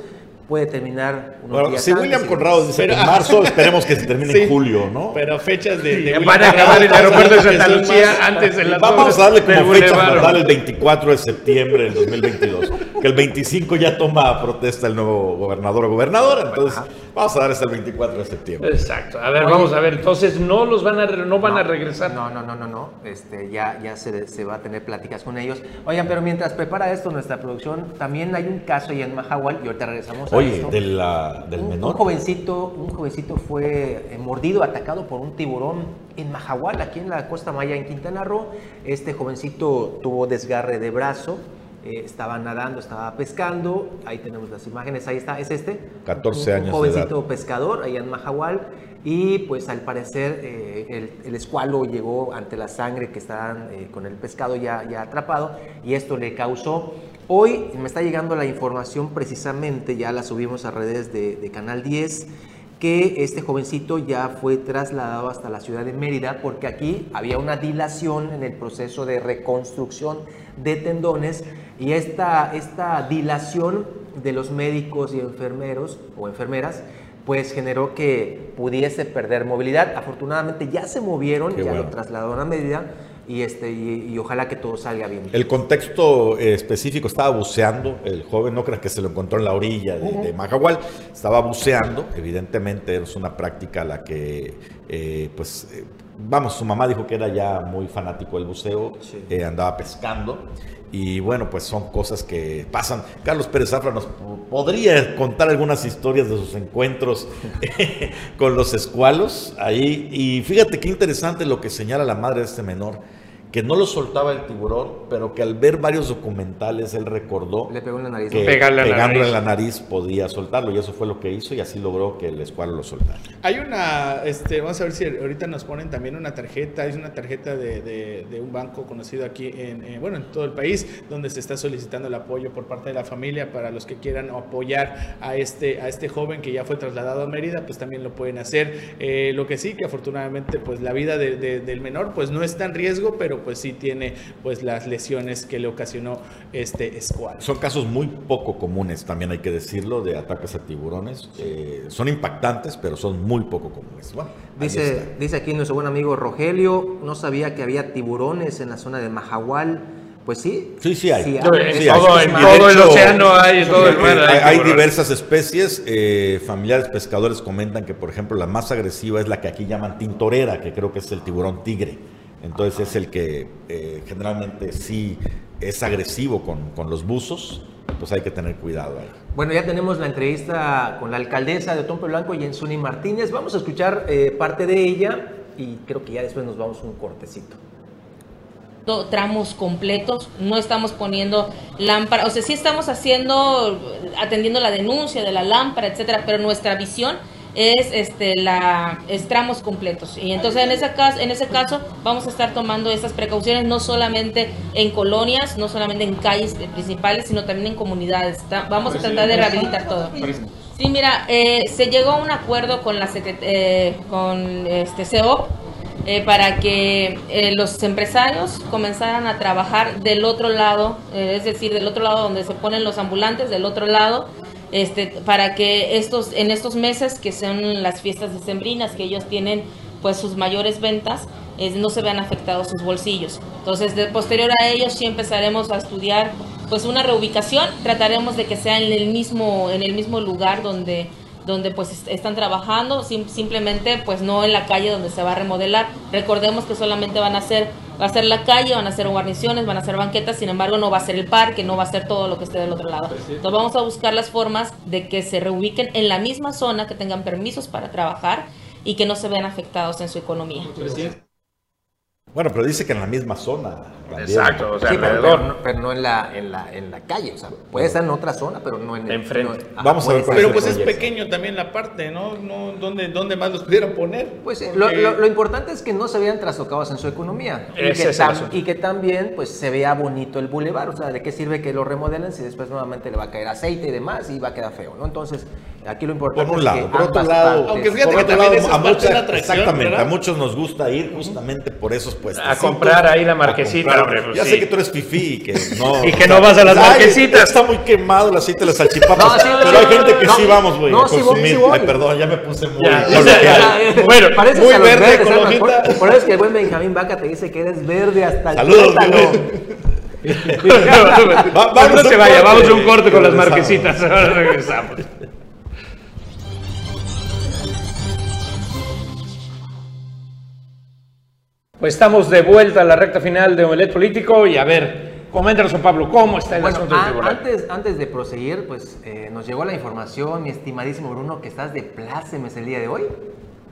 [SPEAKER 2] puede terminar
[SPEAKER 7] unos bueno, Si William Conrado dice en marzo, esperemos que se termine en julio, ¿no?
[SPEAKER 3] Pero fechas de...
[SPEAKER 1] de van a acabar el aeropuerto de Santa Lucía antes de la
[SPEAKER 7] Vamos a darle como fecha fatal el 24 de septiembre del 2022. Que el 25 ya toma protesta el nuevo gobernador o gobernadora, entonces vamos a dar hasta el 24 de septiembre.
[SPEAKER 1] Exacto. A ver, vamos a ver, entonces no los van a no van a regresar.
[SPEAKER 2] No, no, no, no, no. Este, ya ya se, se, va a tener pláticas con ellos. Oigan, pero mientras prepara esto nuestra producción, también hay un caso ahí en Mahahual y ahorita regresamos a
[SPEAKER 7] Oye, de la, del menor.
[SPEAKER 2] Un jovencito, un jovencito fue eh, mordido, atacado por un tiburón en Mahahual, aquí en la Costa Maya, en Quintana Roo. Este jovencito tuvo desgarre de brazo. Eh, estaba nadando, estaba pescando, ahí tenemos las imágenes, ahí está, es este.
[SPEAKER 7] 14 años.
[SPEAKER 2] Un jovencito pescador, allá en Mahahual, y pues al parecer eh, el, escualo llegó ante la sangre que estaban con el pescado ya, ya atrapado, y esto le causó Hoy me está llegando la información precisamente, ya la subimos a redes de, Canal 10, que este jovencito ya fue trasladado hasta la ciudad de Mérida porque aquí había una dilación en el proceso de reconstrucción de tendones y esta, esta dilación de los médicos y enfermeros o enfermeras pues generó que pudiese perder movilidad. Afortunadamente ya se movieron, ya lo trasladaron a Mérida, y, este, y, ojalá que todo salga bien.
[SPEAKER 7] El contexto eh, específico, estaba buceando, el joven, no creas que se lo encontró en la orilla de, Majahual, estaba buceando, evidentemente es una práctica a la que, eh, pues, eh, vamos, su mamá dijo que era ya muy fanático del buceo, andaba pescando. Y bueno, pues son cosas que pasan. Carlos Pérez Zafra nos podría contar algunas historias de sus encuentros con los escualos ahí. Y fíjate qué interesante lo que señala la madre de este menor que no lo soltaba el tiburón, pero que al ver varios documentales él recordó
[SPEAKER 2] Le pegó en la nariz.
[SPEAKER 7] que pegándole en la nariz podía soltarlo y eso fue lo que hizo y así logró que el escuadro lo soltara.
[SPEAKER 3] Hay una, este, vamos a ver si ahorita nos ponen también una tarjeta, es una tarjeta de, de, un banco conocido aquí en, eh, bueno, en todo el país, donde se está solicitando el apoyo por parte de la familia para los que quieran apoyar a este, a este joven que ya fue trasladado a Mérida, pues también lo pueden hacer. Eh, lo que sí, que afortunadamente pues la vida del menor pues no está en riesgo, pero pues sí tiene pues las lesiones que le ocasionó este escuadro.
[SPEAKER 7] Son casos muy poco comunes, también hay que decirlo, de ataques a tiburones. Eh, son impactantes, pero son muy poco comunes.
[SPEAKER 2] dice, dice aquí nuestro buen amigo Rogelio, no sabía que había tiburones en la zona de Mahahual. Pues sí.
[SPEAKER 7] Sí, sí hay.
[SPEAKER 1] todo, el océano hay, todo el mar
[SPEAKER 7] hay, hay diversas especies. Eh, familiares pescadores comentan que, por ejemplo, la más agresiva es la que aquí llaman tintorera, que creo que es el tiburón tigre. Entonces es el que eh, generalmente sí es agresivo con, los buzos, pues hay que tener cuidado ahí.
[SPEAKER 2] Bueno, ya tenemos la entrevista con la alcaldesa de Otompe Blanco, Jensuni Martínez. Vamos a escuchar eh, parte de ella y creo que ya después nos vamos un cortecito
[SPEAKER 12] tramos completos, no estamos poniendo lámpara, o sea, sí estamos haciendo, atendiendo la denuncia de la lámpara, etcétera, pero nuestra visión es este la tramos completos. Y entonces en ese caso en ese caso vamos a estar tomando estas precauciones no solamente en colonias no solamente en calles principales sino también en comunidades. Vamos a tratar de rehabilitar todo. Sí, mira, eh, se llegó a un acuerdo con la eh, con este CEO eh, para que eh, los empresarios comenzaran a trabajar del otro lado, eh, es decir, del otro lado donde se ponen los ambulantes, del otro lado, este, para que estos en estos meses que son las fiestas decembrinas que ellos tienen pues sus mayores ventas no se vean afectados sus bolsillos. Entonces, de, posterior a ello sí empezaremos a estudiar pues una reubicación, trataremos de que sea en el mismo en el mismo lugar donde donde pues est- están trabajando, sim- simplemente pues no en la calle donde se va a remodelar. Recordemos que solamente van a ser va a ser la calle, van a ser guarniciones, van a ser banquetas, sin embargo no va a ser el parque, no va a ser todo lo que esté del otro lado. Entonces vamos a buscar las formas de que se reubiquen en la misma zona, que tengan permisos para trabajar y que no se vean afectados en su economía.
[SPEAKER 7] Bueno, pero dice que en la misma zona. también.
[SPEAKER 1] Exacto, o sea,
[SPEAKER 2] Sí,
[SPEAKER 1] alrededor.
[SPEAKER 2] pero no, pero no en la, en, la, en la calle, o sea, puede estar en otra zona, pero no en el...
[SPEAKER 1] Enfrente.
[SPEAKER 2] no- ajá,
[SPEAKER 7] Vamos a ver.
[SPEAKER 3] Pero pues es pequeño también la parte, ¿no? no ¿dónde, ¿Dónde más los pudieron poner?
[SPEAKER 2] Pues eh,
[SPEAKER 3] Porque-
[SPEAKER 2] lo, lo- lo importante es que no se vean trastocados en su economía y que,
[SPEAKER 1] es el
[SPEAKER 2] tam-
[SPEAKER 1] asunto.
[SPEAKER 2] y que también pues se vea bonito el bulevar, o sea, ¿de qué sirve que lo remodelen si después nuevamente le va a caer aceite y demás y va a quedar feo, ¿no? Entonces, aquí lo importante
[SPEAKER 7] Por un
[SPEAKER 2] es
[SPEAKER 7] lado,
[SPEAKER 2] que
[SPEAKER 7] por otro lado,
[SPEAKER 2] partes-
[SPEAKER 3] Aunque fíjate
[SPEAKER 7] por
[SPEAKER 3] que también
[SPEAKER 7] lado, a exactamente,
[SPEAKER 3] ¿verdad?
[SPEAKER 7] a muchos nos gusta ir justamente por esos puestos.
[SPEAKER 1] A comprar ahí la marquesita, hombre, pues
[SPEAKER 7] ya
[SPEAKER 1] sí.
[SPEAKER 7] sé que tú eres fifí y que no.
[SPEAKER 1] Y que no vas a las
[SPEAKER 7] Ay,
[SPEAKER 1] marquesitas.
[SPEAKER 7] Está muy quemado el aceite de las salchipapas.
[SPEAKER 2] No, sí,
[SPEAKER 7] pero
[SPEAKER 2] no,
[SPEAKER 7] hay
[SPEAKER 2] no,
[SPEAKER 7] gente que
[SPEAKER 2] no.
[SPEAKER 7] sí vamos, güey,
[SPEAKER 2] No,
[SPEAKER 7] a
[SPEAKER 2] sí voy,
[SPEAKER 7] consumir.
[SPEAKER 2] sí voy.
[SPEAKER 7] Ay, perdón, ya me puse muy.
[SPEAKER 1] Ya,
[SPEAKER 7] coloquial.
[SPEAKER 1] ya, Bueno,
[SPEAKER 2] Pareces
[SPEAKER 3] muy verde, hojita.
[SPEAKER 2] Por, por eso es que el buen Benjamín Vaca te dice que eres verde hasta el
[SPEAKER 7] Saludos,
[SPEAKER 2] tuétano.
[SPEAKER 7] güey.
[SPEAKER 1] Va-
[SPEAKER 7] vamos
[SPEAKER 1] no se vaya, vamos a un corte con las marquesitas. Ahora regresamos. Pues estamos de vuelta a la recta final de Omelet Político y a ver, coméntanos, Pablo, ¿cómo está el
[SPEAKER 2] Bueno,
[SPEAKER 1] asunto del tribunal?
[SPEAKER 2] antes, antes de proseguir, pues eh, nos llegó la información, mi estimadísimo Bruno, que estás de plácemes el día de hoy.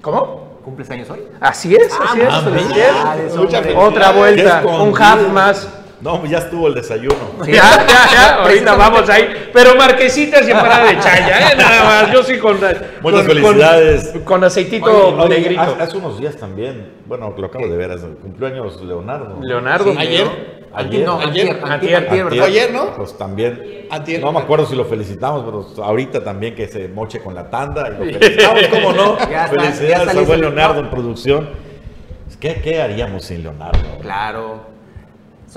[SPEAKER 1] ¿Cómo?
[SPEAKER 2] ¿Cumples años hoy?
[SPEAKER 1] Así es, así es.
[SPEAKER 2] Ah,
[SPEAKER 1] así es.
[SPEAKER 2] felicidades,
[SPEAKER 3] Muchas
[SPEAKER 2] hombre.
[SPEAKER 1] Otra vuelta, un half más.
[SPEAKER 7] No, ya estuvo el desayuno.
[SPEAKER 2] Sí.
[SPEAKER 1] Ya, ya, ya, ahorita vamos ahí. Pero marquesitas y empanada de chaya, ¿eh? Nada más. Yo sí con.
[SPEAKER 7] Muchas
[SPEAKER 1] con-
[SPEAKER 7] felicidades.
[SPEAKER 1] Con, con aceitito
[SPEAKER 7] Oye, oye,
[SPEAKER 1] negrito.
[SPEAKER 7] hace, hace unos días también, bueno, lo acabo de ver, hace- cumplió años Leonardo.
[SPEAKER 1] Leonardo.
[SPEAKER 2] Sí,
[SPEAKER 3] Ayer.
[SPEAKER 2] ¿no?
[SPEAKER 7] Ayer.
[SPEAKER 2] No,
[SPEAKER 3] Ayer.
[SPEAKER 2] antier, antier,
[SPEAKER 1] Antier.
[SPEAKER 2] antier,
[SPEAKER 3] Ayer, ¿no?
[SPEAKER 7] Pues también.
[SPEAKER 3] Antier.
[SPEAKER 7] No me acuerdo si lo felicitamos, pero ahorita también que se moche con la tanda y lo felicitamos, ¿cómo no?
[SPEAKER 2] Ya está, ya
[SPEAKER 7] Felicidades buen Leonardo en producción. ¿Qué, ¿Qué haríamos sin Leonardo?
[SPEAKER 2] Claro.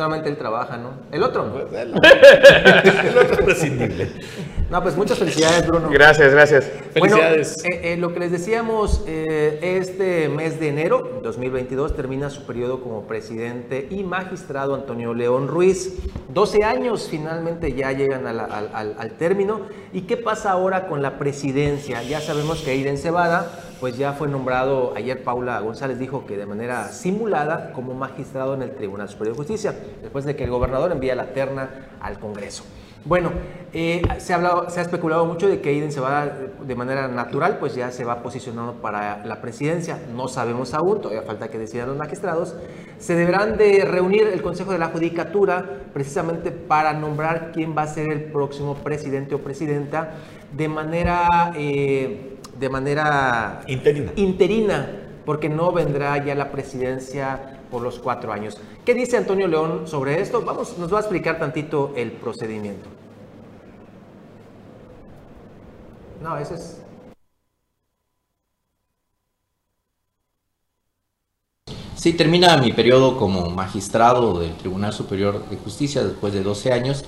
[SPEAKER 2] Solamente él trabaja, ¿no? El otro.
[SPEAKER 7] El otro es prescindible.
[SPEAKER 2] No, pues muchas felicidades, Bruno.
[SPEAKER 1] Gracias, gracias.
[SPEAKER 3] Felicidades.
[SPEAKER 2] Bueno, eh, eh, lo que les decíamos, eh, este mes de enero 2022 termina su periodo como presidente y magistrado Antonio León Ruiz. 12 años finalmente ya llegan a la- al, al- al término. ¿Y qué pasa ahora con la presidencia? Ya sabemos que Aiden Cebada, pues ya fue nombrado, ayer Paula González dijo que de manera simulada como magistrado en el Tribunal Superior de Justicia, después de que el gobernador envía la terna al Congreso. Bueno, eh, se, ha hablado, se ha especulado mucho de que Aiden se va de manera natural, pues ya se va posicionando para la presidencia. No sabemos aún, todavía falta que decidan los magistrados. Se deberán de reunir el Consejo de la Judicatura precisamente para nombrar quién va a ser el próximo presidente o presidenta de manera, eh, de manera
[SPEAKER 7] Interina.
[SPEAKER 2] interina, porque no vendrá ya la presidencia por los cuatro años. ¿Qué dice Antonio León sobre esto? Vamos, nos va a explicar tantito el procedimiento. No, ese es.
[SPEAKER 13] Sí, termina mi periodo como magistrado del Tribunal Superior de Justicia después de 12 años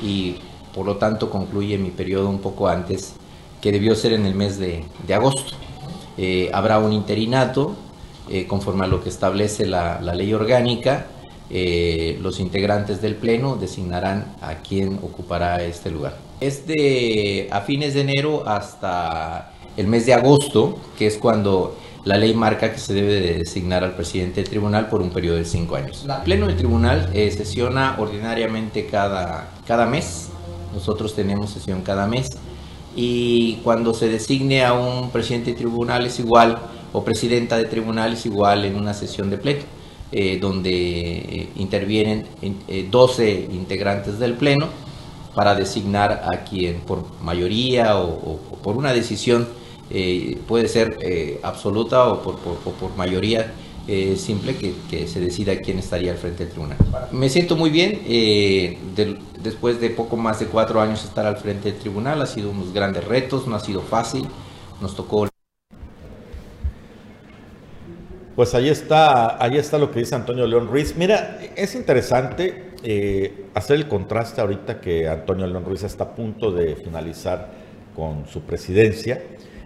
[SPEAKER 13] y por lo tanto concluye mi periodo un poco antes, que debió ser en el mes de, agosto. Eh, habrá un interinato eh, conforme a lo que establece la, ley orgánica. eh, los integrantes del Pleno designarán a quien ocupará este lugar. Es de a fines de enero hasta el mes de agosto, que es cuando la ley marca que se debe de designar al presidente del tribunal por un periodo de cinco años. El Pleno del tribunal eh, sesiona ordinariamente cada, cada mes. Nosotros tenemos sesión cada mes. Y cuando se designe a un presidente de tribunal es igual, o presidenta de tribunal es igual en una sesión de pleno, eh, donde eh, intervienen eh, 12 integrantes del pleno para designar a quien por mayoría o, por una decisión eh, puede ser absoluta o por, mayoría simple que, se decida quién estaría al frente del tribunal. Me siento muy bien, después de poco más de cuatro años estar al frente del tribunal, ha sido unos grandes retos, no ha sido fácil, nos tocó...
[SPEAKER 7] Pues ahí está, ahí está lo que dice Antonio León Ruiz. Mira, es interesante eh, hacer el contraste ahorita que Antonio León Ruiz está a punto de finalizar con su presidencia.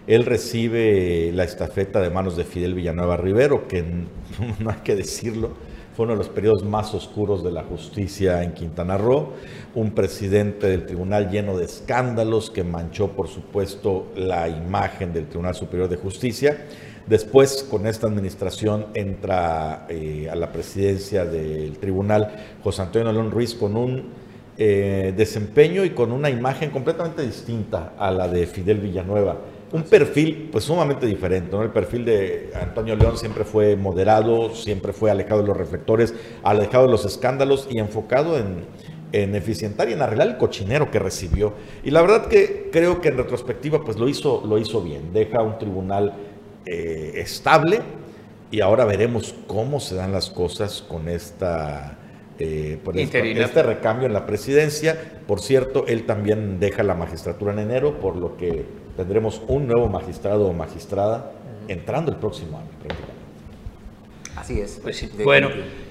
[SPEAKER 7] Él recibe la estafeta de manos de Fidel Villanueva Rivero, que no hay que decirlo, fue uno de los periodos más oscuros de la justicia en Quintana Roo, un presidente del tribunal lleno de escándalos que manchó, por supuesto, la imagen del Tribunal Superior de Justicia. Después, con esta administración, entra eh, a la presidencia del tribunal José Antonio León Ruiz con un eh, desempeño y con una imagen completamente distinta a la de Fidel Villanueva. Un perfil pues sumamente diferente, ¿no? El perfil de Antonio León siempre fue moderado, siempre fue alejado de los reflectores, alejado de los escándalos y enfocado en, en eficientar y en arreglar el cochinero que recibió. Y la verdad que creo que en retrospectiva pues lo hizo, lo hizo bien. Deja un tribunal eh, estable y ahora veremos cómo se dan las cosas con esta... Eh, por este, este recambio en la presidencia. Por cierto, él también deja la magistratura en enero, por lo que tendremos un nuevo magistrado o magistrada entrando el próximo año.
[SPEAKER 2] Así es.
[SPEAKER 1] Pues bueno,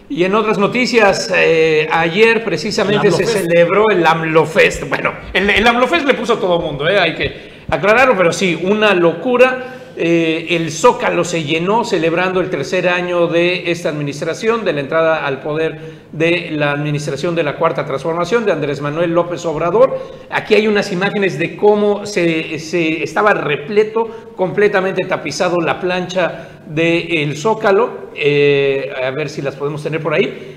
[SPEAKER 1] y en otras noticias, eh, ayer precisamente se celebró el AMLOFest. Bueno, el, el AMLOFest le puso a todo mundo, ¿eh? hay que aclararlo, pero sí, una locura. Eh, el Zócalo se llenó celebrando el tercer año de esta administración, de la entrada al poder de la administración de la Cuarta Transformación de Andrés Manuel López Obrador. Aquí hay unas imágenes de cómo se, se estaba repleto, completamente tapizado la plancha del Zócalo. Eh, a ver si las podemos tener por ahí.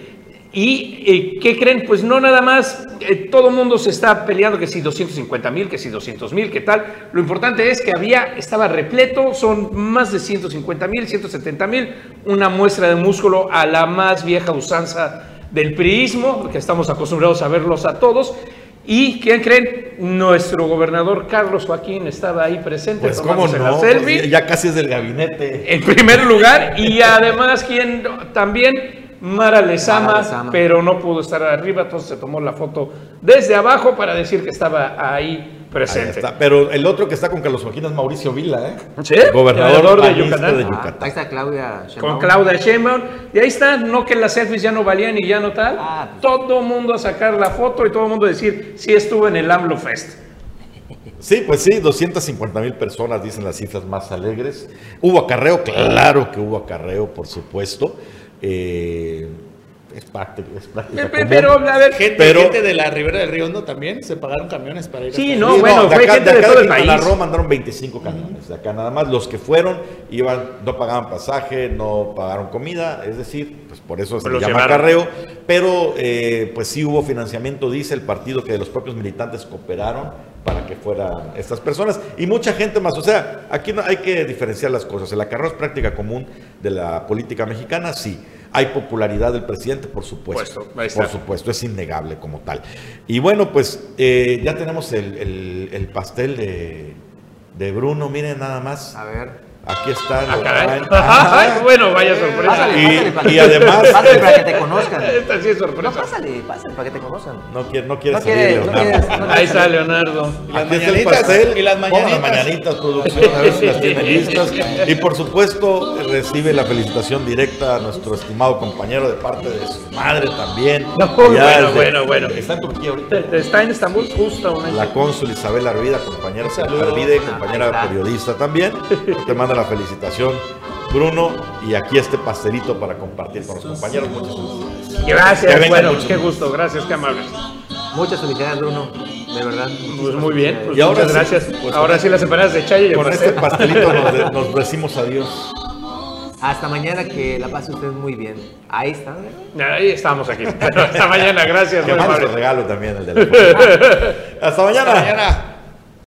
[SPEAKER 1] ¿Y eh, qué creen? Pues no nada más, eh, todo el mundo se está peleando que si 250 mil, que si 200 mil, qué tal. Lo importante es que había, estaba repleto, son más de 150 mil, 170 mil, una muestra de músculo a la más vieja usanza del priismo, que estamos acostumbrados a verlos a todos. ¿Y quién creen? Nuestro gobernador Carlos Joaquín estaba ahí presente
[SPEAKER 7] pues cómo no, selfie. Ya casi es del gabinete.
[SPEAKER 1] En primer lugar, y además, quien también Mara Lezama, pero no pudo estar arriba, entonces se tomó la foto desde abajo para decir que estaba ahí presente.
[SPEAKER 7] Pero el otro que está con Carlos Joaquín es Mauricio Vila, ¿eh?
[SPEAKER 1] Sí,
[SPEAKER 7] gobernador
[SPEAKER 1] de Yucatán.
[SPEAKER 7] de Yucatán.
[SPEAKER 2] ahí está Claudia
[SPEAKER 1] Sheinbaum. Con Claudia Sheinbaum. Y ahí está, no que las selfies ya no valían y ya no tal. Ah, pues. Todo mundo a sacar la foto y todo el mundo a decir, sí estuvo en el AMLO Fest.
[SPEAKER 7] Sí, pues sí, 250 mil personas dicen las cifras más alegres. Hubo acarreo, claro que hubo acarreo, por supuesto. Eh, es práctico, es práctico.
[SPEAKER 3] Pero, a ver, gente, gente, de la Ribera del Río Hondo también se pagaron camiones para ir
[SPEAKER 1] Sí, no, bueno, fue gente de, todo el país.
[SPEAKER 7] Roma mandaron 25 camiones. De acá nada más los que fueron iban, no pagaban pasaje, no pagaron comida, es decir, pues por eso se llama carreo. Pero eh, pues sí hubo financiamiento, dice el partido que de los propios militantes cooperaron para que fueran estas personas y mucha gente más. O sea, aquí no, hay que diferenciar las cosas. El acarreo es práctica común de la política mexicana, sí. Hay popularidad del presidente, por supuesto. por supuesto, es innegable como tal. Y bueno, pues eh, ya tenemos el, el, pastel de, de Bruno, miren nada más.
[SPEAKER 2] A ver.
[SPEAKER 7] Aquí está.
[SPEAKER 1] Ah, bueno, vaya sorpresa.
[SPEAKER 7] y, y, además.
[SPEAKER 2] Pásale para que te conozcan.
[SPEAKER 1] Esta sí es sorpresa.
[SPEAKER 2] No, pásale, pásale para que te conozcan.
[SPEAKER 7] No quiere, no quiere salir, Leonardo.
[SPEAKER 1] Ahí está Leonardo.
[SPEAKER 7] Y las mañanitas. y las mañanitas. las mañanitas, producción, a ver si las tiene listas. Y por supuesto, recibe la felicitación directa a nuestro estimado compañero de parte de su madre también.
[SPEAKER 1] No, bueno, bueno, bueno.
[SPEAKER 7] Está en Turquía ahorita.
[SPEAKER 1] Está en Estambul justo.
[SPEAKER 7] La cónsul Isabel Arvida, compañera Arvide, compañera periodista también. Te manda la felicitación, Bruno, y aquí este pastelito para compartir con los compañeros. Muchas
[SPEAKER 1] felicidades. Gracias, bueno, qué gusto, gracias, qué amables.
[SPEAKER 2] Muchas felicidades, Bruno. De verdad.
[SPEAKER 1] Pues muy bien. Pues y ahora muchas gracias. Pues ahora sí las empanadas de Chayo y
[SPEAKER 7] Con este pastelito nos, nos decimos adiós.
[SPEAKER 2] Hasta mañana, que la pase usted muy bien. Ahí está.
[SPEAKER 1] Ahí estamos aquí. hasta mañana, gracias.
[SPEAKER 7] Que regalo también el de la Hasta mañana. Hasta mañana.